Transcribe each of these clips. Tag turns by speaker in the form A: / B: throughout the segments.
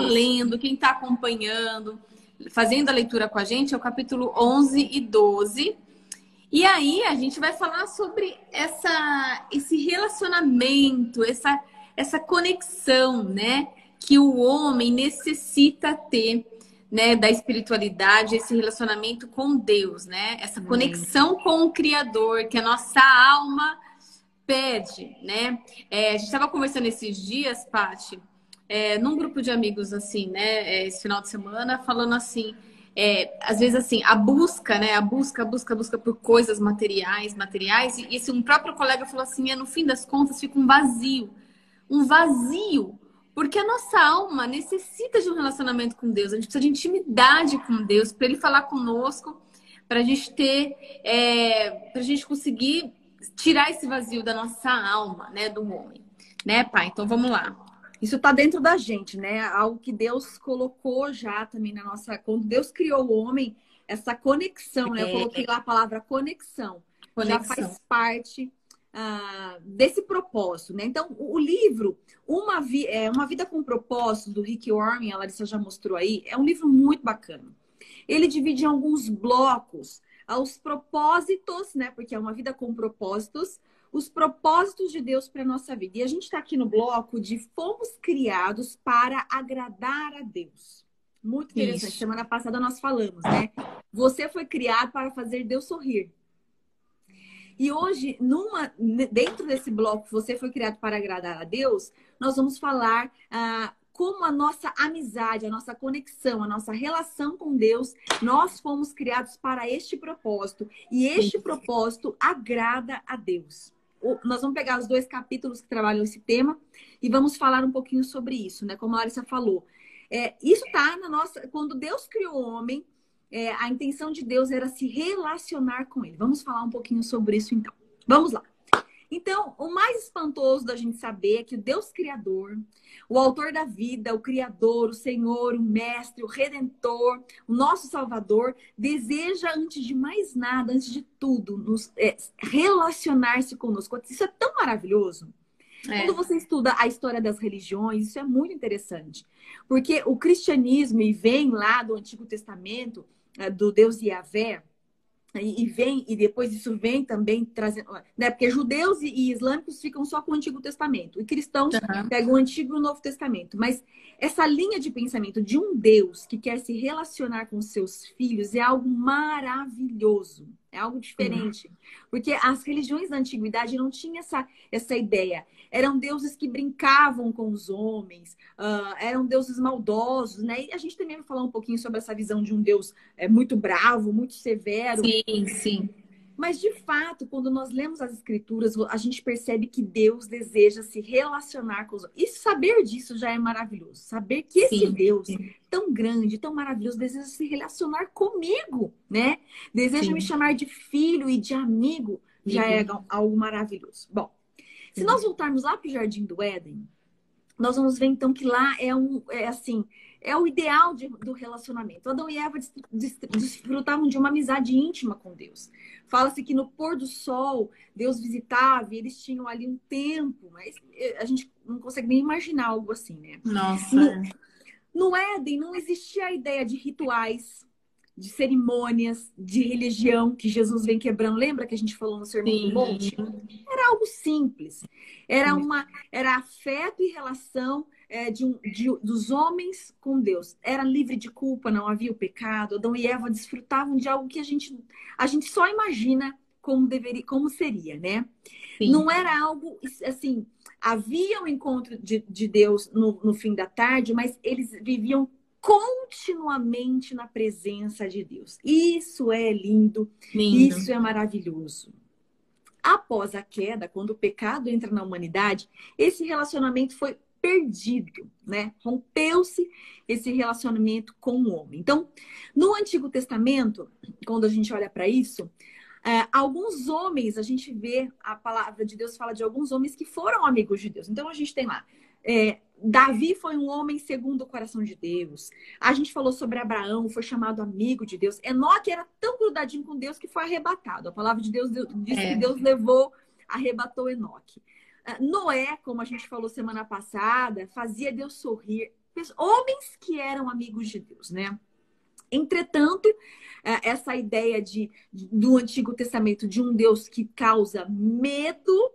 A: lendo, quem está acompanhando, fazendo a leitura com a gente, é o capítulo 11 e 12. E aí a gente vai falar sobre essa, esse relacionamento, essa, essa conexão, né? Que o homem necessita ter, né? Da espiritualidade, esse relacionamento com Deus, né? Essa conexão com o Criador, que a nossa alma pede, né? É, a gente estava conversando esses dias, Paty, é, num grupo de amigos, assim, né? É, esse final de semana, falando assim é, às vezes assim, a busca, né? A busca, a busca, a busca por coisas materiais, materiais. E esse um próprio colega falou assim, é, no fim das contas fica um vazio. Um vazio. Porque a nossa alma necessita de um relacionamento com Deus. A gente precisa de intimidade com Deus, para Ele falar conosco, para a gente ter, é, para a gente conseguir tirar esse vazio da nossa alma, né, do homem. Né, pai? Então vamos lá.
B: Isso está dentro da gente, né? Algo que Deus colocou já também na nossa. Quando Deus criou o homem, essa conexão, né? Eu coloquei lá a palavra conexão. conexão. Já faz parte ah, desse propósito, né? Então, o, livro, uma, Vi... é, uma Vida com Propósito, do Rick Warren, a Larissa já mostrou aí, é um livro muito bacana. Ele divide em alguns blocos aos propósitos, né? Porque é uma vida com propósitos os propósitos de Deus para a nossa vida. E a gente está aqui no bloco de fomos criados para agradar a Deus. Muito interessante. Isso. Semana passada nós falamos, né? Você foi criado para fazer Deus sorrir. E hoje, numa, dentro desse bloco, você foi criado para agradar a Deus, nós vamos falar ah, como a nossa amizade, a nossa conexão, a nossa relação com Deus, nós fomos criados para este propósito. E este propósito agrada a Deus nós vamos pegar os dois capítulos que trabalham esse tema e vamos falar um pouquinho sobre isso, né? Como a Larissa falou. É, isso está na nossa. Quando Deus criou o homem, é, a intenção de Deus era se relacionar com ele. Vamos falar um pouquinho sobre isso então. Vamos lá. Então, o mais espantoso da gente saber é que o Deus Criador, o autor da vida, o Criador, o Senhor, o Mestre, o Redentor, o nosso Salvador, deseja, antes de mais nada, antes de tudo, nos é, relacionar-se conosco. Isso é tão maravilhoso. É. Quando você estuda a história das religiões, isso é muito interessante. Porque o cristianismo, e vem lá do Antigo Testamento, é, do Deus Yahvé, e, vem e depois isso vem também trazendo, né? Porque judeus e, islâmicos ficam só com o Antigo Testamento e cristãos uhum. pegam o Antigo e o Novo Testamento. Mas essa linha de pensamento de um Deus que quer se relacionar com seus filhos é algo maravilhoso. É algo diferente. Uhum. Porque as religiões da antiguidade não tinham essa, essa ideia. Eram deuses que brincavam com os homens, uh, eram deuses maldosos, né? E a gente também vai falar um pouquinho sobre essa visão de um Deus é, muito bravo, muito severo.
A: Sim, sim.
B: Mas, de fato, quando nós lemos as escrituras, a gente percebe que Deus deseja se relacionar com os outros. E saber disso já é maravilhoso. Saber que esse sim, Deus sim. tão grande, tão maravilhoso, deseja se relacionar comigo, né? Deseja sim. me chamar de filho e de amigo, já é algo maravilhoso. Bom, se nós voltarmos lá para o Jardim do Éden, nós vamos ver então que lá é um, é assim, é o ideal de, do relacionamento. Adão e Eva desfrutavam de uma amizade íntima com Deus. Fala-se que no pôr do sol, Deus visitava e eles tinham ali um tempo, mas eh, a gente não consegue nem imaginar algo assim, né?
A: Nossa.
B: No, no Éden não existia a ideia de rituais, de cerimônias, de religião que Jesus vem quebrando. Lembra que a gente falou no Sermão Sim. do Monte? Era algo simples. Era uma era afeto e relação é, de, de, dos homens com Deus. Era livre de culpa, não havia o pecado. Adão e Eva desfrutavam de algo que a gente, a gente só imagina como deveria, como seria, né? Sim. Não era algo assim. Havia o um encontro de, de Deus no, no fim da tarde, mas eles viviam continuamente na presença de Deus. Isso é lindo, lindo, isso é maravilhoso. Após a queda, quando o pecado entra na humanidade, esse relacionamento foi perdido, né? Rompeu-se esse relacionamento com o homem. Então, no Antigo Testamento, quando a gente olha para isso, é, alguns homens, a gente vê a palavra de Deus fala de alguns homens que foram amigos de Deus. Então, a gente tem lá. É, Davi foi um homem segundo o coração de Deus. A gente falou sobre Abraão, foi chamado amigo de Deus. Enoque era tão grudadinho com Deus que foi arrebatado. A palavra de Deus diz é. que Deus levou, arrebatou Enoque. Ah, Noé, como a gente falou semana passada, fazia Deus sorrir. homens que eram amigos de Deus, né? Entretanto, é, essa ideia de, do Antigo Testamento de um Deus que causa medo,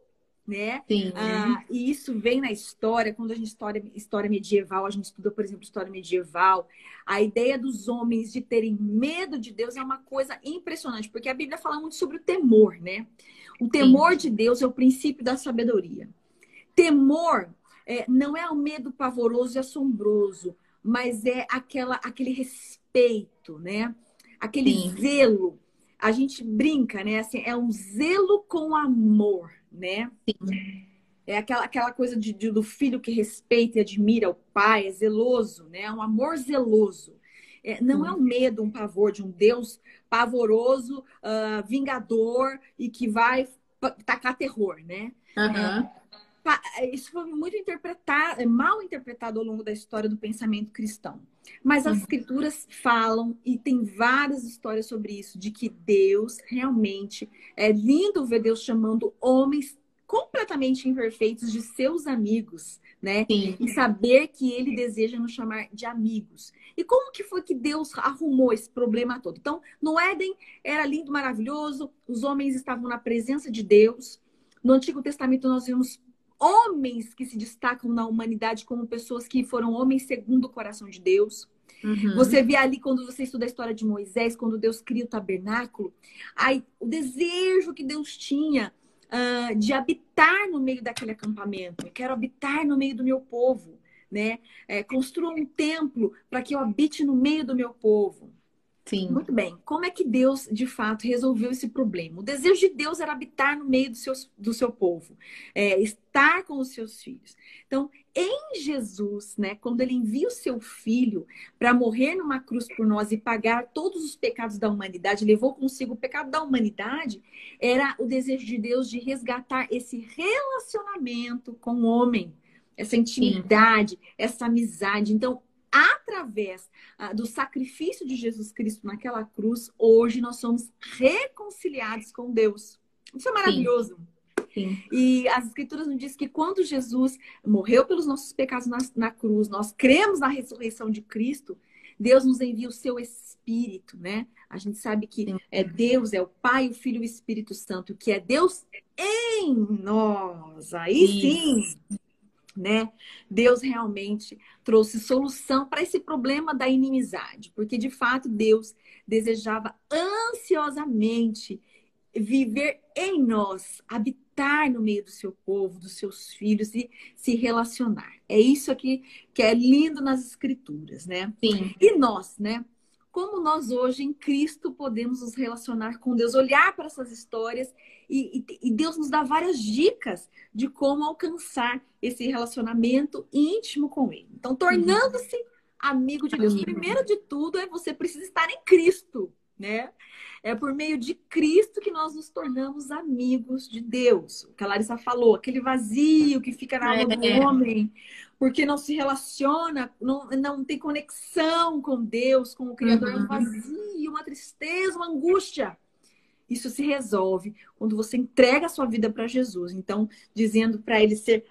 B: né?
A: Sim.
B: Ah, e isso vem na história, quando a gente história, história medieval, a gente estuda, por exemplo, história medieval, a ideia dos homens de terem medo de Deus é uma coisa impressionante, porque a Bíblia fala muito sobre o temor, né? O temor Sim. de Deus é o princípio da sabedoria. Temor é, não é o medo pavoroso e assombroso, mas é aquela, aquele respeito, né? Aquele Sim. zelo. A gente brinca, né? Assim, é um zelo com amor, né? Sim. É aquela, aquela coisa de, de, do filho que respeita e admira o pai, é zeloso, né? É um amor zeloso. É, não é um medo, um pavor de um Deus pavoroso, uh, vingador e que vai tacar terror, né?
A: Uhum.
B: É, isso foi muito interpretado, é mal interpretado ao longo da história do pensamento cristão. Mas as uhum. escrituras falam, e tem várias histórias sobre isso, de que Deus realmente é lindo ver Deus chamando homens completamente imperfeitos de seus amigos, né?
A: Sim.
B: E saber que ele deseja nos chamar de amigos. E como que foi que Deus arrumou esse problema todo? Então, no Éden era lindo, maravilhoso, os homens estavam na presença de Deus. No Antigo Testamento nós vimos homens que se destacam na humanidade como pessoas que foram homens segundo o coração de Deus. Uhum. Você vê ali quando você estuda a história de Moisés, quando Deus cria o tabernáculo, aí o desejo que Deus tinha uh, de habitar no meio daquele acampamento. Eu quero habitar no meio do meu povo, né? É, construa um templo para que eu habite no meio do meu povo.
A: Sim.
B: Muito bem. Como é que Deus, de fato, resolveu esse problema? O desejo de Deus era habitar no meio do seu, do seu povo, é, estar com os seus filhos. Então, em Jesus, né, quando ele envia o seu filho para morrer numa cruz por nós e pagar todos os pecados da humanidade, levou consigo o pecado da humanidade, era o desejo de Deus de resgatar esse relacionamento com o homem, essa intimidade, Sim. essa amizade. Então, através ah, do sacrifício de Jesus Cristo naquela cruz, hoje nós somos reconciliados com Deus. Isso é maravilhoso.
A: Sim. Sim.
B: E as escrituras nos dizem que quando Jesus morreu pelos nossos pecados na, na cruz, nós cremos na ressurreição de Cristo, Deus nos envia o seu Espírito, né? A gente sabe que Sim. é Deus, é o Pai, o Filho e o Espírito Santo, que é Deus em nós. Aí Isso. sim, né? Deus realmente trouxe solução para esse problema da inimizade, porque de fato Deus desejava ansiosamente viver em nós, habitar no meio do seu povo, dos seus filhos e se relacionar. É isso aqui que é lindo nas escrituras, né?
A: Sim.
B: E nós, né? Como nós hoje em Cristo podemos nos relacionar com Deus, olhar para essas histórias e, e, e, Deus nos dá várias dicas de como alcançar esse relacionamento íntimo com Ele. Então, tornando-se amigo de Deus. Primeiro de tudo é você precisa estar em Cristo, né? É por meio de Cristo que nós nos tornamos amigos de Deus. O que a Larissa falou, aquele vazio que fica na alma é. do homem, porque não se relaciona, não, não tem conexão com Deus, com o Criador. Uhum. É um uhum. vazio, uma tristeza, uma angústia. Isso se resolve quando você entrega a sua vida para Jesus. Então, dizendo para ele ser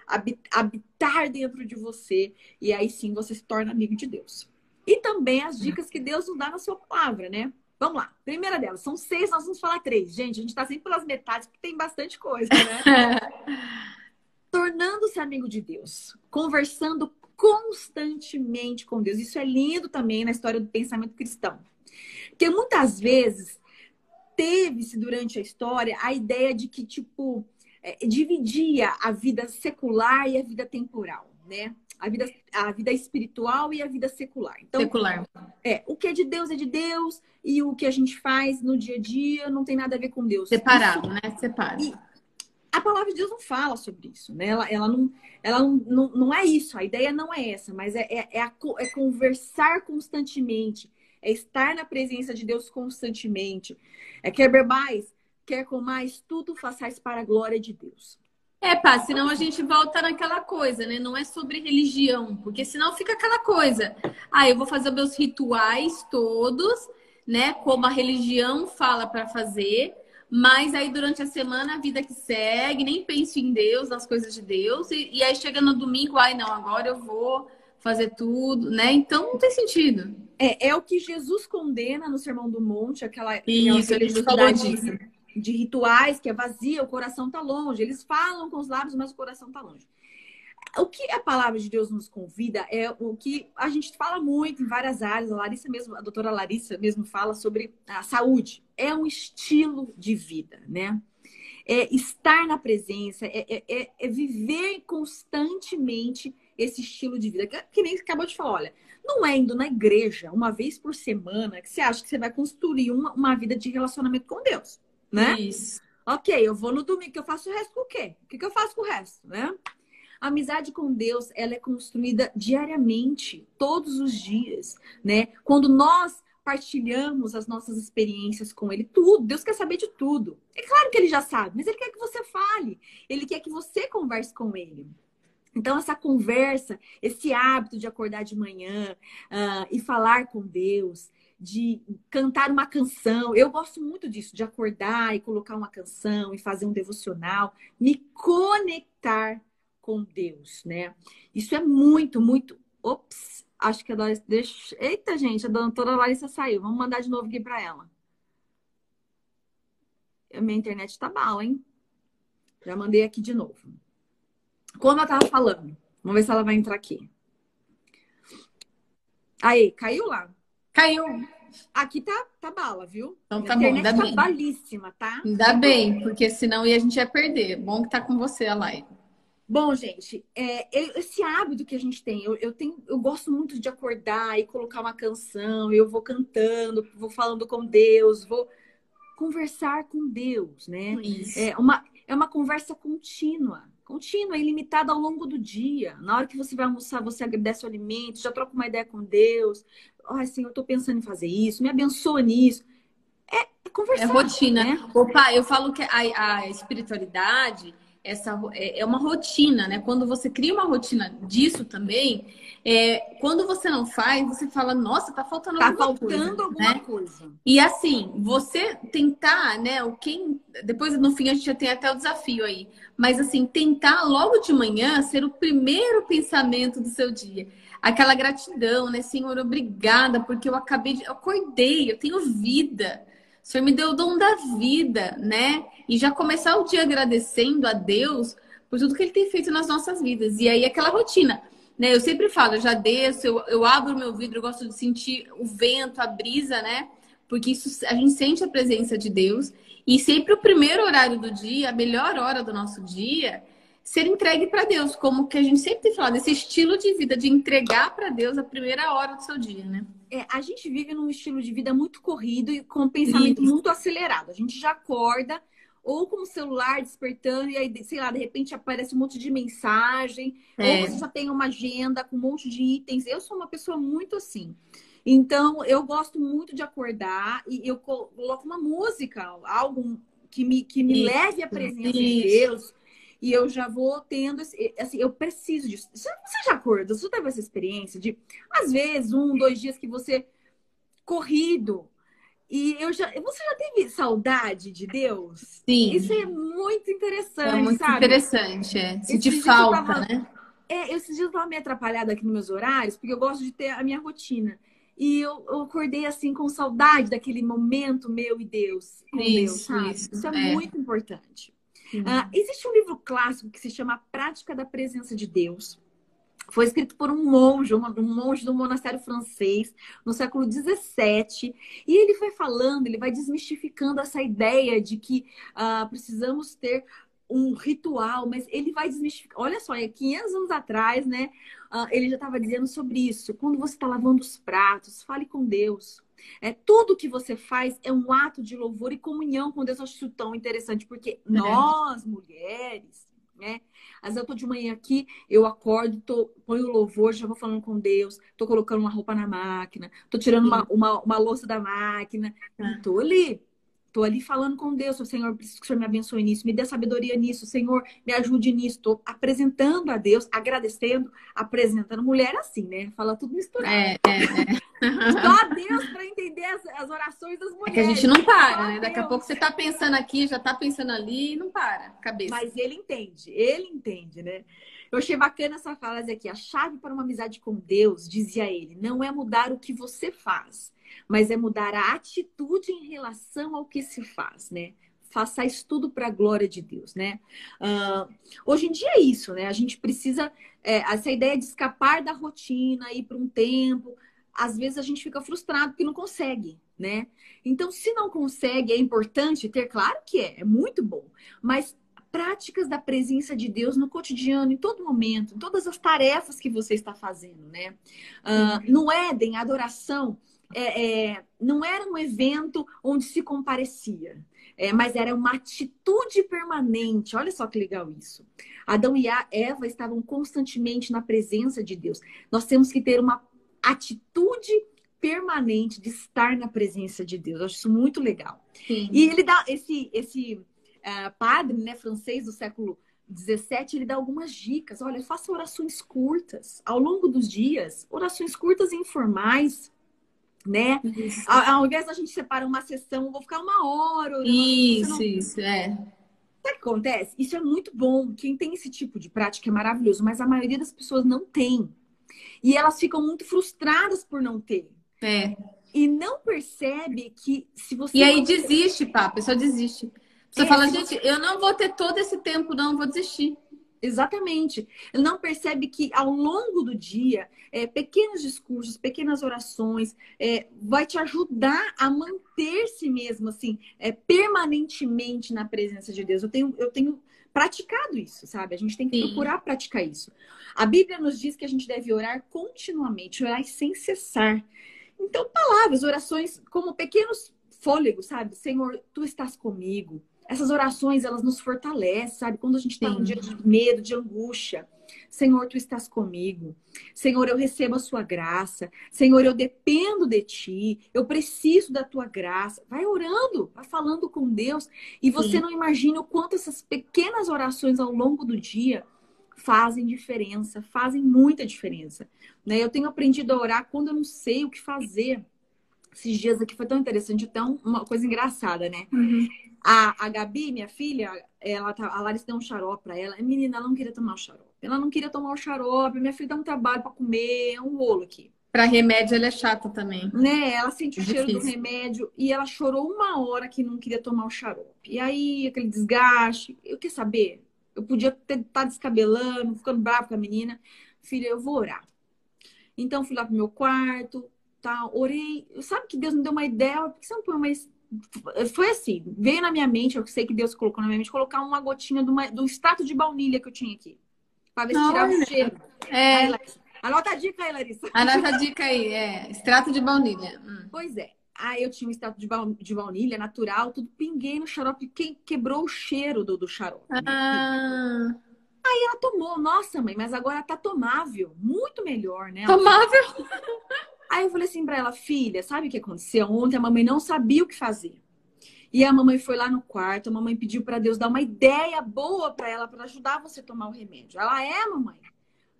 B: habitar dentro de você, e aí sim você se torna amigo de Deus. E também as dicas que Deus nos dá na sua palavra, né? Vamos lá. Primeira delas, são seis, nós vamos falar três. Gente, a gente está sempre pelas metades, porque tem bastante coisa, né? Tornando-se amigo de Deus, conversando constantemente com Deus. Isso é lindo também na história do pensamento cristão. Porque muitas vezes teve-se durante a história a ideia de que, tipo, é, dividia a vida secular e a vida temporal, né? a vida, a vida espiritual e a vida secular.
A: Então, secular.
B: É, o que é de Deus é de Deus e o que a gente faz no dia a dia não tem nada a ver com Deus.
A: Separado, isso, né? Separado.
B: A palavra de Deus não fala sobre isso, né? Ela, ela, não, ela não, não, não é isso, a ideia não é essa, mas é, é, é, a, é conversar constantemente, é estar na presença de Deus constantemente. É quer mais, quer com mais, tudo façais para a glória de Deus.
A: É, pá, senão a gente volta naquela coisa, né? Não é sobre religião, porque senão fica aquela coisa. Ah, eu vou fazer meus rituais todos, né? Como a religião fala para fazer, mas aí durante a semana a vida que segue, nem penso em Deus, nas coisas de Deus, e, e aí chega no domingo, ai não, agora eu vou fazer tudo, né? Então não tem sentido.
B: É, é o que Jesus condena no Sermão do Monte, aquela,
A: Isso, ele falou disso.
B: de rituais que é vazia, o coração tá longe. Eles falam com os lábios, mas o coração tá longe. O que a palavra de Deus nos convida é o que a gente fala muito em várias áreas. A Larissa mesmo, a doutora Larissa mesmo fala sobre a saúde. É um estilo de vida, né? É estar na presença, é, é, é, é viver constantemente esse estilo de vida. Que, nem acabou de falar, olha, não é indo na igreja uma vez por semana que você acha que você vai construir uma, uma vida de relacionamento com Deus, né?
A: Isso.
B: Ok, eu vou no domingo, que eu faço o resto com o quê? O que, que eu faço com o resto, né? A amizade com Deus, ela é construída diariamente, todos os dias, né? Quando nós partilhamos as nossas experiências com Ele, tudo, Deus quer saber de tudo. É claro que Ele já sabe, mas Ele quer que você fale, Ele quer que você converse com Ele. Então, essa conversa, esse hábito de acordar de manhã uh, e falar com Deus, de cantar uma canção. Eu gosto muito disso, de acordar e colocar uma canção e fazer um devocional, me conectar com Deus, né? Isso é muito, muito. Ops, acho que a Larissa. Deixa... Eita, gente, a doutora Larissa saiu. Vamos mandar de novo aqui para ela. Minha internet tá mal, hein? Já mandei aqui de novo. Como eu tava falando. Vamos ver se ela vai entrar aqui. Aí, caiu lá.
A: Caiu.
B: Aqui tá, tá bala, viu?
A: Então tá bom, ainda
B: tá
A: bem.
B: balíssima, tá?
A: Ainda bem, porque senão a gente ia perder. Bom que tá com você a live.
B: Bom, gente, é, esse hábito que a gente tem, eu, eu, tenho, eu gosto muito de acordar e colocar uma canção, eu vou cantando, vou falando com Deus, vou conversar com Deus, né?
A: Isso.
B: É uma, é uma conversa contínua contínua, ilimitada ao longo do dia. Na hora que você vai almoçar, você agradece o alimento, já troca uma ideia com Deus. Ai, oh, Senhor, eu estou pensando em fazer isso, me abençoa nisso. É, é conversar.
A: É rotina.
B: Né?
A: Opa, eu falo que a, a espiritualidade essa é, é uma rotina, né? Quando você cria uma rotina disso também, é, quando você não faz, você fala, nossa, tá faltando
B: tá
A: alguma
B: faltando
A: coisa.
B: alguma
A: né?
B: coisa.
A: E assim, você tentar, né? O quem depois no fim a gente já tem até o desafio aí, mas assim tentar logo de manhã ser o primeiro pensamento do seu dia. Aquela gratidão, né, Senhor, obrigada, porque eu acabei de. Eu acordei, eu tenho vida. O Senhor me deu o dom da vida, né? E já começar o dia agradecendo a Deus por tudo que Ele tem feito nas nossas vidas. E aí, aquela rotina. Né? Eu sempre falo, eu já desço, eu, eu abro meu vidro, eu gosto de sentir o vento, a brisa, né? Porque isso a gente sente a presença de Deus. E sempre o primeiro horário do dia, a melhor hora do nosso dia, ser entregue para Deus, como que a gente sempre tem falado, esse estilo de vida de entregar para Deus a primeira hora do seu dia, né?
B: É, a gente vive num estilo de vida muito corrido e com um pensamento
A: Isso.
B: muito acelerado. A gente já acorda ou com o celular despertando e aí, sei lá, de repente aparece um monte de mensagem,
A: É.
B: ou você já tem uma agenda com um monte de itens. Eu sou uma pessoa muito assim. Então, eu gosto muito de acordar e eu co- coloco uma música, algo que me, que me
A: Isso.
B: leve à presença de
A: Isso.
B: Deus. E eu já vou tendo, esse, assim, eu preciso disso. Você você já acordou? Você já teve essa experiência de, às vezes, um, dois dias que você corrido. E eu já. Você já teve saudade de Deus?
A: Sim.
B: Isso é muito interessante,
A: é muito
B: sabe?
A: interessante, é. Sentir
B: eu
A: falta,
B: tava-
A: né?
B: É, esses dias eu tava meio atrapalhada aqui nos meus horários, porque eu gosto de ter a minha rotina. E eu, eu acordei assim com saudade daquele momento meu e Deus. Com Deus,
A: Isso,
B: sabe?
A: isso,
B: é,
A: é.
B: muito importante. Ah, existe um livro clássico que se chama Prática da Presença de Deus. Foi escrito por um monge, um monge do monastério francês, no século XVII. E ele vai falando, ele vai desmistificando essa ideia de que ah, precisamos ter um ritual, mas ele vai desmistificar. Olha só, é 500 anos atrás, né? ah, ele já estava dizendo sobre isso. Quando você está lavando os pratos, fale com Deus. É, tudo que você faz é um ato de louvor e comunhão com Deus. Eu acho isso tão interessante, porque nós, mulheres, né? Às vezes eu tô de manhã aqui, eu acordo, tô, ponho o louvor, já vou falando com Deus, tô colocando uma roupa na máquina, tô tirando uma, uma, uma louça da máquina, e tô ali. Tô ali falando com Deus, Senhor, preciso que o Senhor me abençoe nisso, me dê sabedoria nisso, Senhor, me ajude nisso. Tô apresentando a Deus, agradecendo, apresentando. Mulher é assim, né? Fala tudo misturado.
A: É, é, é.
B: Só Deus para entender as, as orações das
A: É
B: mulheres.
A: que a gente não para,
B: Só
A: né? Daqui a
B: Deus.
A: pouco você tá pensando aqui, já tá pensando ali e não para. Cabeça.
B: Mas ele entende, ele entende, né? Eu achei bacana essa frase aqui. A chave para uma amizade com Deus, dizia ele, não é mudar o que você faz, mas é mudar a atitude em relação ao que se faz, né? Faça isso tudo para a glória de Deus, né? Uh, hoje em dia é isso, né? A gente precisa, é, essa ideia de escapar da rotina, ir para um tempo, às vezes a gente fica frustrado porque não consegue, né? Então, se não consegue, é importante ter, claro que é, é muito bom, mas práticas da presença de Deus no cotidiano, em todo momento, em todas as tarefas que você está fazendo, né? Uh, no Éden, a adoração é, é, não era um evento onde se comparecia, é, mas era uma atitude permanente. Olha só que legal isso. Adão e Eva estavam constantemente na presença de Deus. Nós temos que ter uma atitude permanente de estar na presença de Deus. Eu acho isso muito legal. Sim. E ele dá esse esse uh, padre, né, francês do século 17, ele dá algumas dicas. Olha, faça orações curtas ao longo dos dias, orações curtas e informais, né? Isso. Ao, ao invés da gente separar uma sessão, vou ficar uma hora. Orando,
A: isso, não... isso, é.
B: Sabe o que acontece? Isso é muito bom. Quem tem esse tipo de prática é maravilhoso, mas a maioria das pessoas não tem. E elas ficam muito frustradas por não ter.
A: É.
B: E não percebe que se você.
A: E aí desiste, pá, a pessoa desiste. Você é, fala, gente, você... eu não vou ter todo esse tempo, não, vou desistir.
B: Exatamente. Ele não percebe que ao longo do dia, é, pequenos discursos, pequenas orações, é, vai te ajudar a manter-se mesmo assim, é, permanentemente na presença de Deus. Eu tenho, eu tenho praticado isso, sabe? A gente tem que Sim. procurar praticar isso. A Bíblia nos diz que a gente deve orar continuamente, orar sem cessar. Então, palavras, orações como pequenos fôlegos, sabe? Senhor, tu estás comigo essas orações, elas nos fortalecem, sabe? Quando a gente está num dia de medo, de angústia. Senhor, tu estás comigo. Senhor, eu recebo a sua graça. Senhor, eu dependo de ti. Eu preciso da tua graça. Vai orando, vai falando com Deus. E você Sim. não imagina o quanto essas pequenas orações ao longo do dia fazem diferença, fazem muita diferença. Né? Eu tenho aprendido a orar quando eu não sei o que fazer. Esses dias aqui foi tão interessante, tão uma coisa engraçada, né? Uhum. A, a Gabi, minha filha, ela tá, a Larissa deu um xarope pra ela. Menina, ela não queria tomar o xarope. Ela não queria tomar o xarope. Minha filha dá um trabalho para comer, é um rolo aqui.
A: Para remédio, ela é chata também.
B: Né? Ela sente o é cheiro do remédio e ela chorou uma hora que não queria tomar o xarope. E aí, aquele desgaste. Eu quer saber? Eu podia estar tá descabelando, ficando bravo com a menina. Filha, eu vou orar. Então, fui lá pro meu quarto, tá? Orei. Sabe que Deus me deu uma ideia? Por que você não põe uma foi assim, veio na minha mente, eu sei que Deus colocou na minha mente, colocar uma gotinha do, uma, do extrato de baunilha que eu tinha aqui. Pra ver se tirava o cheiro.
A: É. Aí,
B: Anota a dica aí, Larissa.
A: Anota a dica aí, é. Extrato de baunilha. Hum.
B: Pois é. Aí eu tinha um extrato de, de baunilha natural, tudo pinguei no xarope, que quebrou o cheiro do, do xarope.
A: Ah.
B: Aí ela tomou, nossa mãe, mas agora tá tomável, muito melhor, né?
A: Tomável?
B: Aí eu falei assim pra ela, filha, sabe o que aconteceu? Ontem a mamãe não sabia o que fazer. E a mamãe foi lá no quarto, a mamãe pediu para Deus dar uma ideia boa para ela para ajudar você a tomar o remédio. Ela é, mamãe.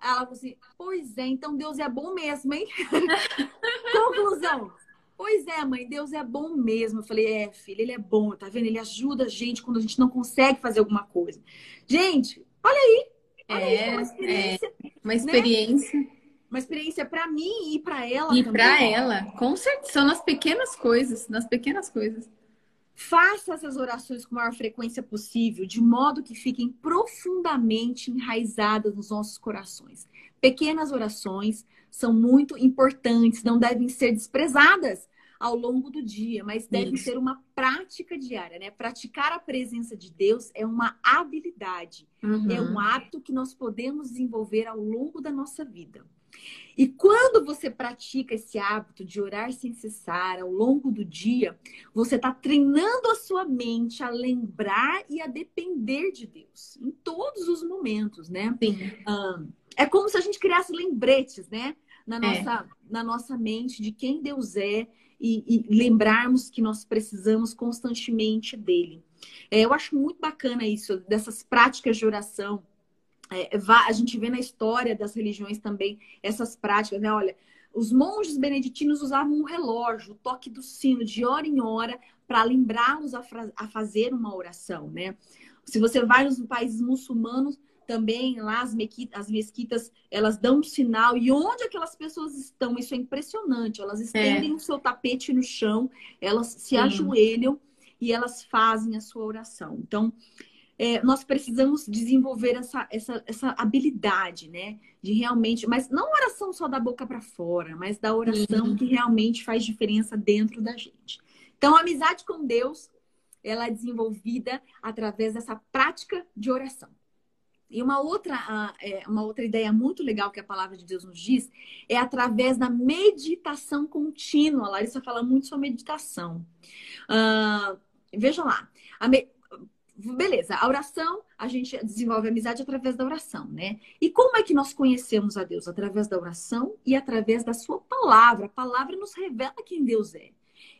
B: Ela falou assim: "Pois é, então Deus é bom mesmo, hein?" Conclusão. Pois é, mãe, Deus é bom mesmo. Eu falei: "É, filha, ele é bom, tá vendo? Ele ajuda a gente quando a gente não consegue fazer alguma coisa." Gente, olha aí. Olha é, aí, uma experiência.
A: É uma experiência. Né?
B: Uma experiência para mim e para ela
A: e para ela com certeza são nas pequenas coisas nas pequenas coisas
B: faça essas orações com a maior frequência possível de modo que fiquem profundamente enraizadas nos nossos corações pequenas orações são muito importantes não devem ser desprezadas ao longo do dia, mas deve ser uma prática diária, né? Praticar a presença de Deus é uma habilidade, uhum. é um hábito que nós podemos desenvolver ao longo da nossa vida. E quando você pratica esse hábito de orar sem cessar ao longo do dia, você está treinando a sua mente a lembrar e a depender de Deus em todos os momentos, né? É como se a gente criasse lembretes, né? Na é. nossa, é. na nossa mente de quem Deus é e, e lembrarmos que nós precisamos constantemente dele. É, eu acho muito bacana isso, dessas práticas de oração é, a gente vê na história das religiões também essas práticas, né? Olha, os monges beneditinos usavam um relógio, o toque do sino, de hora em hora, para lembrá-los a, a, fazer uma oração, né? Se você vai nos países muçulmanos, também lá as, mequitas, as mesquitas, elas dão um sinal. E onde aquelas pessoas estão? Isso é impressionante. Elas estendem é. o seu tapete no chão, elas se Sim. ajoelham e elas fazem a sua oração. Então, é, nós precisamos desenvolver essa, essa, essa habilidade, né? De realmente, mas não oração só da boca para fora, mas da oração uhum. que realmente faz diferença dentro da gente. Então, a amizade com Deus, ela é desenvolvida através dessa prática de oração. E uma outra, é, uma outra ideia muito legal que a palavra de Deus nos diz é através da meditação contínua. A Larissa fala muito sobre meditação. Uh, veja lá. Me... Beleza, a oração, a gente desenvolve amizade através da oração, né? E como é que nós conhecemos a Deus? Através da oração e através da sua palavra. A palavra nos revela quem Deus é.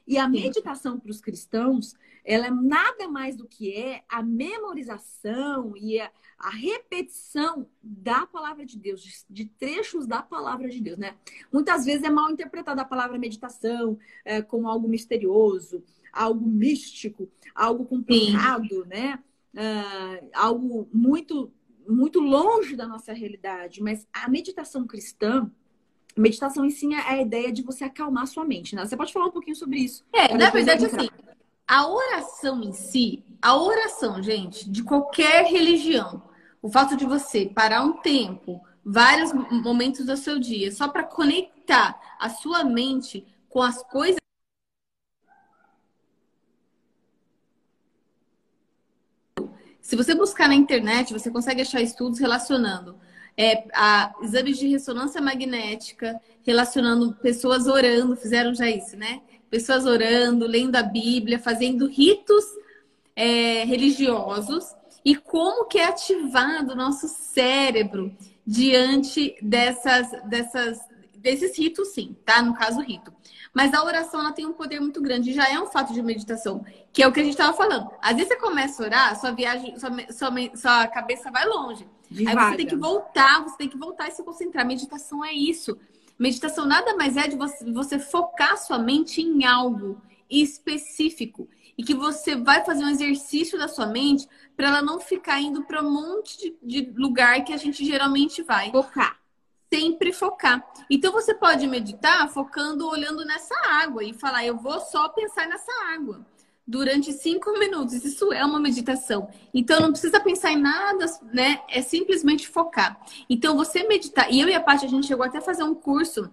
B: E a meditação para os cristãos, ela é nada mais do que é a memorização e a, a repetição da palavra de Deus, de, de, trechos da palavra de Deus, né? Muitas vezes é mal interpretada a palavra meditação é, como algo misterioso, algo místico, algo complicado, Sim. né? Uh, algo muito muito longe da nossa realidade, mas a meditação cristã, meditação em si é a ideia de você acalmar sua mente, né? Você pode falar um pouquinho sobre isso?
A: É, na verdade, assim, a oração em si, a oração, gente, de qualquer religião, o fato de você parar um tempo, vários momentos do seu dia, só para conectar a sua mente com as coisas Se você buscar na internet, você consegue achar estudos relacionando é, a exames de ressonância magnética, relacionando pessoas orando, fizeram já isso, né? Pessoas orando, lendo a Bíblia, fazendo ritos é, religiosos e como que é ativado o nosso cérebro diante dessas, dessas, desses ritos, sim, tá? No caso, rito. Mas a oração ela tem um poder muito grande, já é um fato de meditação, que é o que a gente estava falando. Às vezes você começa a orar, sua viagem, sua, sua, sua cabeça vai longe. Aí você tem que voltar, você tem que voltar e se concentrar. Meditação é isso. Meditação nada mais é de você, você focar sua mente em algo específico e que você vai fazer um exercício da sua mente para ela não ficar indo para um monte de, de, lugar que a gente geralmente vai.
B: Focar.
A: Sempre focar. Então você pode meditar focando, olhando nessa água e falar: eu vou só pensar nessa água durante cinco minutos. Isso é uma meditação. Então não precisa pensar em nada, né? É simplesmente focar. Então você meditar. E eu e a Paty, a gente chegou até a fazer um curso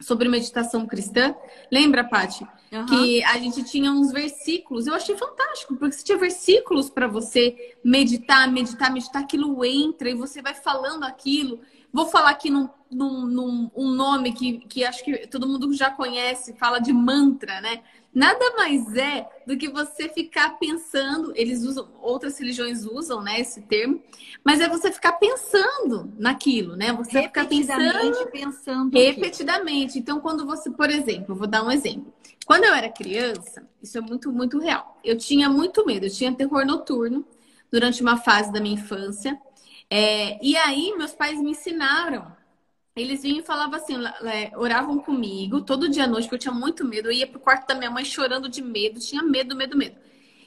A: sobre meditação cristã. Lembra, Paty? Uhum. Que a gente tinha uns versículos. Eu achei fantástico, porque você tinha versículos para você meditar, meditar, meditar, aquilo entra e você vai falando aquilo. Vou falar aqui num, num, num um nome que, que acho que todo mundo já conhece, fala de mantra, né? Nada mais é do que você ficar pensando, eles usam, outras religiões usam, né, esse termo, mas é você ficar pensando naquilo, né? Você ficar pensando,
B: pensando
A: repetidamente. Então, quando você, por exemplo, vou dar um exemplo. Quando eu era criança, isso é muito, muito real. Eu tinha muito medo, eu tinha terror noturno durante uma fase da minha infância. É, e aí, meus pais me ensinaram eles vinham e falavam assim, oravam comigo todo dia à noite, porque eu tinha muito medo. Eu ia pro quarto da minha mãe chorando de medo, tinha medo, medo, medo.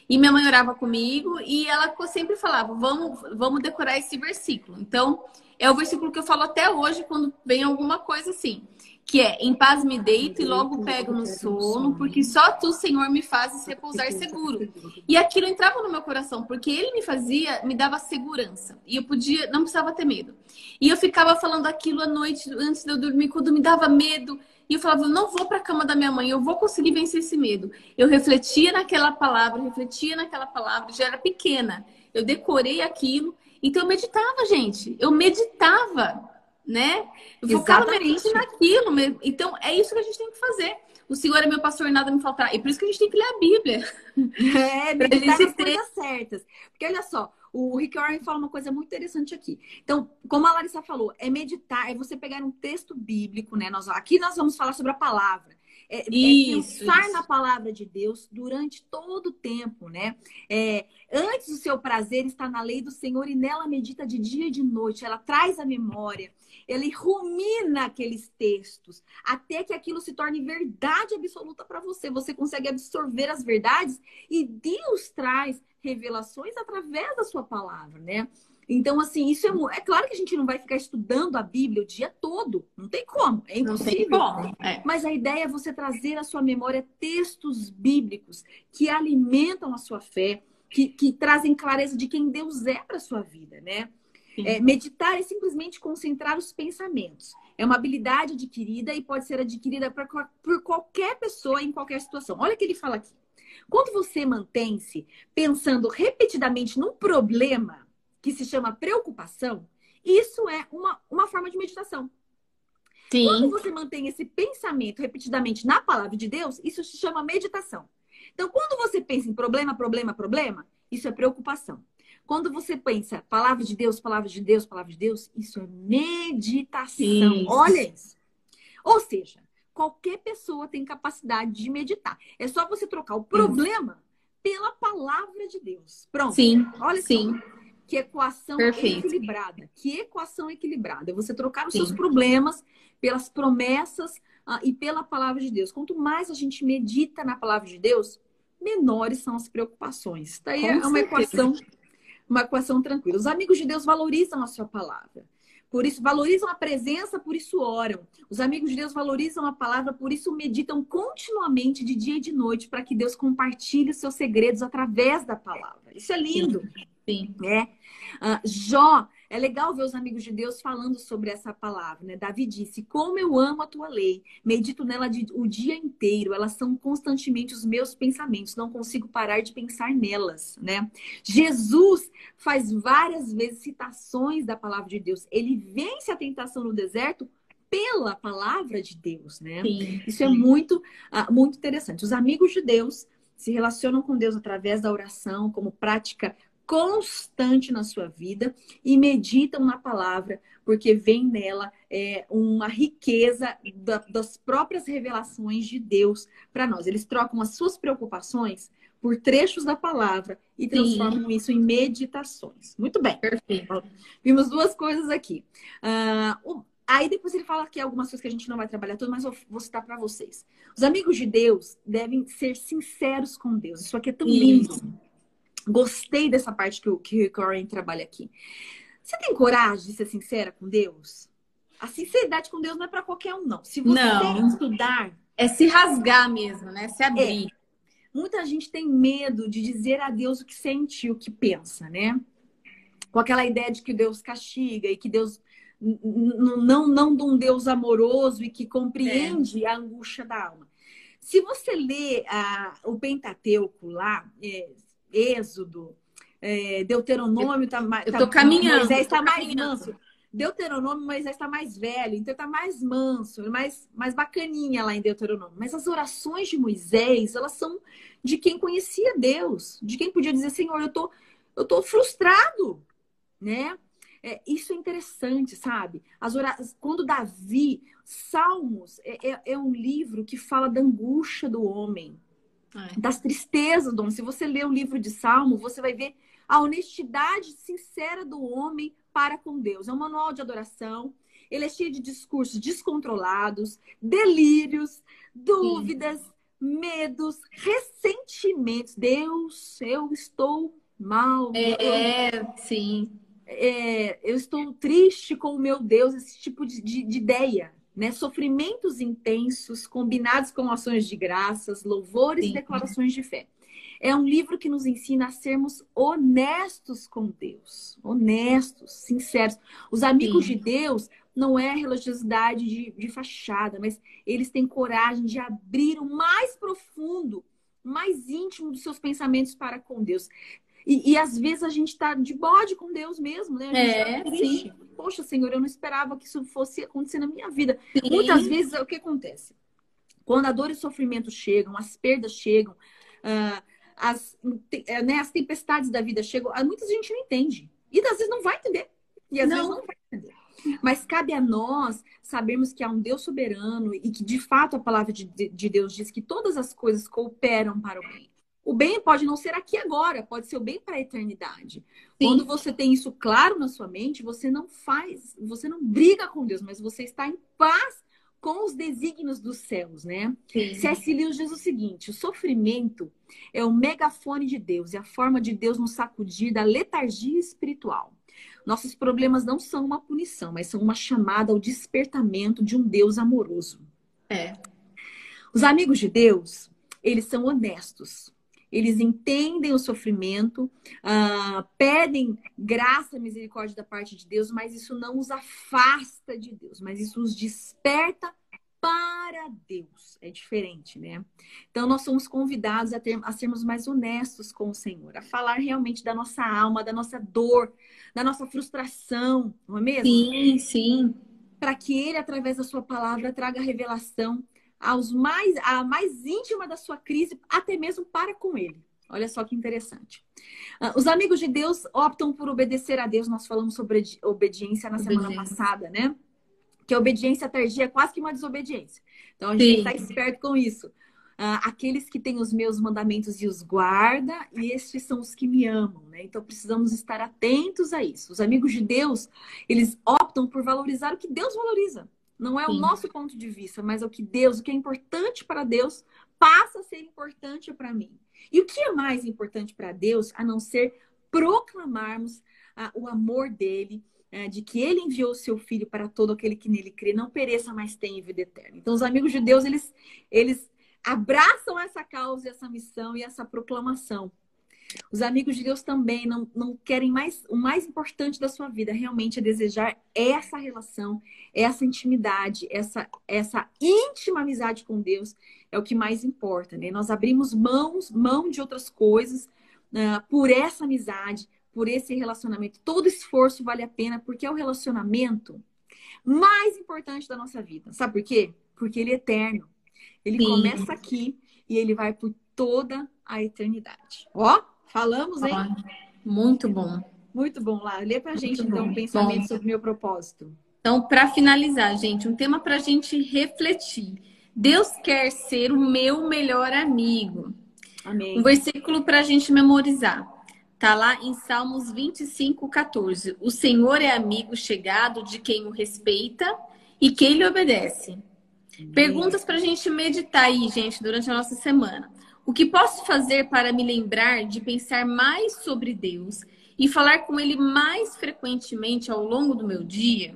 A: E minha mãe orava comigo e ela sempre falava: vamos, vamos decorar esse versículo. Então, é o versículo que eu falo até hoje quando vem alguma coisa assim que é em paz me deito e logo pego no sono, porque só tu, Senhor, me fazes repousar seguro. E aquilo entrava no meu coração, porque ele me fazia, me dava segurança. E eu podia, não precisava ter medo. E eu ficava falando aquilo à noite, antes de eu dormir, quando me dava medo. E eu falava, não vou para a cama da minha mãe, eu vou conseguir vencer esse medo. Eu refletia naquela palavra, refletia naquela palavra, já era pequena. Eu decorei aquilo. Então eu meditava, gente. Eu meditava né? Mente naquilo. Então, é isso que a gente tem que fazer. O Senhor é meu pastor e nada me faltará. E por isso que a gente tem que ler a Bíblia.
B: É, meditar nas ter... coisas certas. Porque olha só, o Rick Warren fala uma coisa muito interessante aqui. Então, como a Larissa falou, é meditar, é você pegar um texto bíblico, né? Nós, aqui nós vamos falar sobre a palavra. É, isso, é pensar isso. na palavra de Deus durante todo o tempo, né? É, antes o seu prazer está na lei do Senhor e nela medita de dia e de noite. Ela traz a memória ele rumina aqueles textos até que aquilo se torne verdade absoluta para você. Você consegue absorver as verdades e Deus traz revelações através da sua palavra, né? Então, assim, isso é, é claro que a gente não vai ficar estudando a Bíblia o dia todo. Não tem como, é impossível. Como. É. Mas a ideia é você trazer à sua memória textos bíblicos que alimentam a sua fé, que, que trazem clareza de quem Deus é para sua vida, né? É, meditar é simplesmente concentrar os pensamentos. É uma habilidade adquirida e pode ser adquirida por, por qualquer pessoa em qualquer situação. Olha o que ele fala aqui. Quando você mantém-se pensando repetidamente num problema que se chama preocupação, isso é uma, uma forma de meditação. Sim. Quando você mantém esse pensamento repetidamente na palavra de Deus, isso se chama meditação. Então, quando você pensa em problema, problema, problema, isso é preocupação. Quando você pensa palavra de Deus, palavra de Deus, palavra de Deus, isso é meditação. Isso. Olha isso. Ou seja, qualquer pessoa tem capacidade de meditar. É só você trocar o problema pela palavra de Deus. Pronto.
A: Sim.
B: Olha
A: sim.
B: Só. Que equação Perfeito. equilibrada. Que equação equilibrada. Você trocar os sim. seus problemas pelas promessas ah, e pela palavra de Deus. Quanto mais a gente medita na palavra de Deus, menores são as preocupações. Daí é uma equação, uma equação tranquila. Os amigos de Deus valorizam a sua palavra. Por isso, valorizam a presença, por isso oram. Os amigos de Deus valorizam a palavra, por isso meditam continuamente, de dia e de noite, para que Deus compartilhe os seus segredos através da palavra. Isso é lindo.
A: Sim.
B: Né? Uh, Jó, é legal ver os amigos de Deus falando sobre essa palavra, né? Davi disse: Como eu amo a tua lei, medito nela o dia inteiro, elas são constantemente os meus pensamentos, não consigo parar de pensar nelas, né? Jesus faz várias vezes citações da palavra de Deus. Ele vence a tentação no deserto pela palavra de Deus, né? Sim, Isso é muito, uh, muito interessante. Os amigos de Deus se relacionam com Deus através da oração, como prática constante na sua vida e meditam na palavra, porque vem nela é, uma riqueza da, das próprias revelações de Deus para nós. Eles trocam as suas preocupações por trechos da palavra e transformam Sim. isso em meditações. Muito bem.
A: Perfeito.
B: Vimos duas coisas aqui. Uh, Aí depois ele fala aqui algumas coisas que a gente não vai trabalhar tudo, mas eu vou citar para vocês. Os amigos de Deus devem ser sinceros com Deus. Isso aqui é tão Isso. Gostei dessa parte que o, que o Warren trabalha aqui. Você tem coragem de ser sincera com Deus? A sinceridade com Deus não é para qualquer um, não. Se você não. estudar.
A: É se rasgar mesmo, né? Se abrir. É.
B: Muita gente tem medo de dizer a Deus o que sente, o que pensa, né? Com aquela ideia de que Deus castiga e que Deus não não de um Deus amoroso e que compreende é. a angústia da alma. Se você lê a, o Pentateuco lá, é, Êxodo, é, Deuteronômio está mais.
A: Eu tá tô tá, caminhando.
B: Moisés está mais manso. Deuteronômio, Moisés está mais velho, então está mais manso, mais, mais bacaninha lá em Deuteronômio. Mas as orações de Moisés, elas são de quem conhecia Deus, de quem podia dizer, Senhor, eu tô, eu tô frustrado, né? É, isso é interessante, sabe? As orações, quando Davi, Salmos é, é, é um livro que fala da angústia do homem, é. das tristezas do homem. Se você ler o livro de Salmo, você vai ver a honestidade sincera do homem para com Deus. É um manual de adoração. Ele é cheio de discursos descontrolados, delírios, dúvidas, Sim. medos, ressentimentos. Deus, eu estou mal.
A: É, eu, sim.
B: É, eu estou triste com o meu Deus, esse tipo de, de, de ideia né? Sofrimentos intensos, combinados com ações de graças, louvores Sim. e declarações de fé. É um livro que nos ensina a sermos honestos com Deus, honestos, sinceros. Os amigos Sim. de Deus não é religiosidade de, de fachada, mas eles têm coragem de abrir o mais profundo, mais íntimo dos seus pensamentos para com Deus. E, e às vezes a gente está de bode com Deus mesmo, né? A gente
A: é, tá sim.
B: Poxa, Senhor, eu não esperava que isso fosse acontecer na minha vida. Sim. Muitas vezes o que acontece? Quando a dor e o sofrimento chegam, as perdas chegam, uh, as, eh, né, as tempestades da vida chegam, ah, muita gente não entende. E às vezes não vai entender. E às não. vezes não vai entender. Mas cabe a nós sabermos que há um Deus soberano e que, de fato, a palavra de, de Deus diz que todas as coisas cooperam para o bem. O bem pode não ser aqui agora, pode ser o bem para a eternidade. Sim. Quando você tem isso claro na sua mente, você não faz, você não briga com Deus, mas você está em paz com os desígnios dos céus, né? C.S. Lewis diz o seguinte: o sofrimento é o megafone de Deus e a forma de Deus nos sacudir da letargia espiritual. nossos problemas não são uma punição, mas são uma chamada ao despertamento de um Deus amoroso.
A: É.
B: Os amigos de Deus, eles são honestos. Eles entendem o sofrimento, uh, pedem graça e misericórdia da parte de Deus, mas isso não os afasta de Deus, mas isso os desperta para Deus. É diferente, né? Então, nós somos convidados a, ter, a sermos mais honestos com o Senhor, a falar realmente da nossa alma, da nossa dor, da nossa frustração, não é mesmo?
A: Sim, sim.
B: Para que Ele, através da Sua palavra, traga revelação aos mais, a mais íntima da sua crise, até mesmo para com Ele. Olha só que interessante. Uh, os amigos de Deus optam por obedecer a Deus. Nós falamos sobre obediência na obediência. semana passada, né? que a obediência tardia é quase que uma desobediência. Então a gente Sim. tem que estar esperto com isso. Uh, aqueles que têm os meus mandamentos e os guarda, e estes são os que me amam, né? Então precisamos estar atentos a isso. Os amigos de Deus, eles optam por valorizar o que Deus valoriza. Não é Sim. o nosso ponto de vista, mas é o que Deus, o que é importante para Deus, passa a ser importante para mim. E o que é mais importante para Deus a não ser proclamarmos uh, o amor dele é, de que ele enviou o seu filho para todo aquele que nele crê, não pereça, mas tenha vida eterna. Então, os amigos de Deus, eles, eles abraçam essa causa, essa missão e essa proclamação. Os amigos de Deus também não, não querem mais. O mais importante da sua vida realmente é desejar essa relação, essa intimidade, essa, essa íntima amizade com Deus é o que mais importa. Né? Nós abrimos mãos, mão de outras coisas uh, por essa amizade, por esse relacionamento. Todo esforço vale a pena, porque é o relacionamento mais importante da nossa vida. Sabe por quê? Porque ele é eterno. Ele Sim. começa aqui e ele vai por toda a eternidade. Ó, falamos, hein?
A: muito bom.
B: Muito bom, lá. Lê pra gente, então, um pensamento bom. sobre o meu propósito.
A: Então, para finalizar, gente, um tema para a gente refletir. Deus quer ser o meu melhor amigo. Amém. Um versículo para a gente memorizar. Está lá em Salmos 25, 14. O Senhor é amigo chegado de quem o respeita e quem lhe obedece. Perguntas para a gente meditar aí, gente, durante a nossa semana. O que posso fazer para me lembrar de pensar mais sobre Deus e falar com Ele mais frequentemente ao longo do meu dia?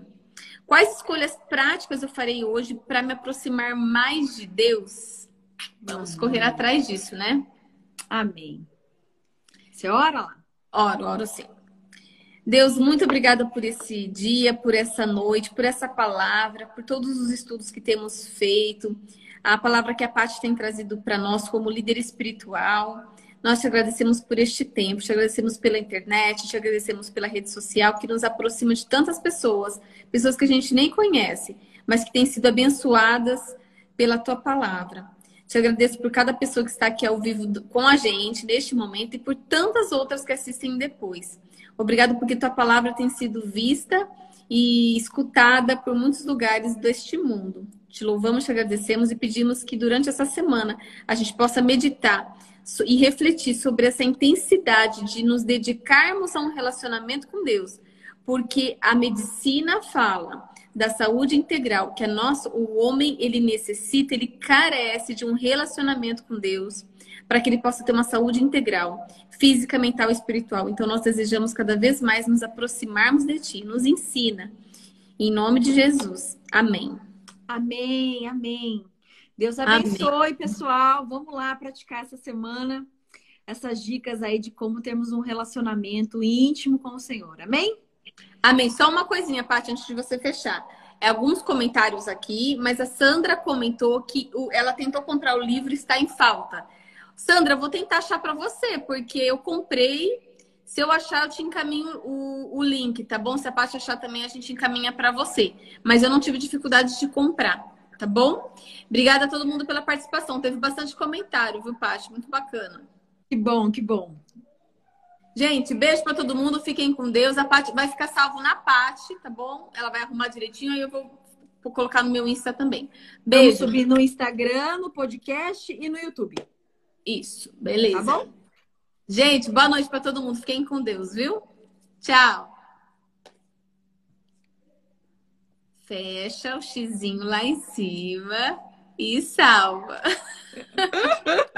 A: Quais escolhas práticas eu farei hoje para me aproximar mais de Deus? Vamos Amém. correr atrás disso, né?
B: Amém. Você ora lá?
A: Oro, oro sim. Deus, muito obrigada por esse dia, por essa noite, por essa palavra, por todos os estudos que temos feito, a palavra que a Paty tem trazido para nós como líder espiritual. Nós te agradecemos por este tempo, te agradecemos pela internet, te agradecemos pela rede social que nos aproxima de tantas pessoas, pessoas que a gente nem conhece, mas que têm sido abençoadas pela tua palavra. Te agradeço por cada pessoa que está aqui ao vivo com a gente neste momento e por tantas outras que assistem depois. Obrigado porque tua palavra tem sido vista e escutada por muitos lugares deste mundo. Te louvamos, te agradecemos e pedimos que durante essa semana a gente possa meditar e refletir sobre essa intensidade de nos dedicarmos a um relacionamento com Deus, porque a medicina fala da saúde integral que a nossa, o homem ele necessita, ele carece de um relacionamento com Deus para que ele possa ter uma saúde integral, física, mental e espiritual. Então nós desejamos cada vez mais nos aproximarmos de ti, nos ensina. Em nome de Jesus. Amém.
B: Amém, amém. Deus abençoe, amém. pessoal. Vamos lá praticar essa semana essas dicas aí de como termos um relacionamento íntimo com o Senhor. Amém?
A: Amém. Só uma coisinha, Paty, antes de você fechar. É alguns comentários aqui, mas a Sandra comentou que ela tentou comprar o livro e está em falta. Sandra, vou tentar achar para você, porque eu comprei. Se eu achar, eu te encaminho o, o link, tá bom? Se a Paty achar também, a gente encaminha para você. Mas eu não tive dificuldade de comprar, tá bom? Obrigada a todo mundo pela participação. Teve bastante comentário, viu, Paty? Muito bacana.
B: Que bom, que bom.
A: Gente, beijo para todo mundo. Fiquem com Deus. A Paty vai ficar salvo na Paty, tá bom? Ela vai arrumar direitinho aí eu vou, vou colocar no meu Insta também.
B: Beijo. Vamos subir no Instagram, no podcast e no YouTube.
A: Isso, beleza. Tá bom? Gente, boa noite para todo mundo. Fiquem com Deus, viu? Tchau. Fecha o xizinho lá em cima e salva.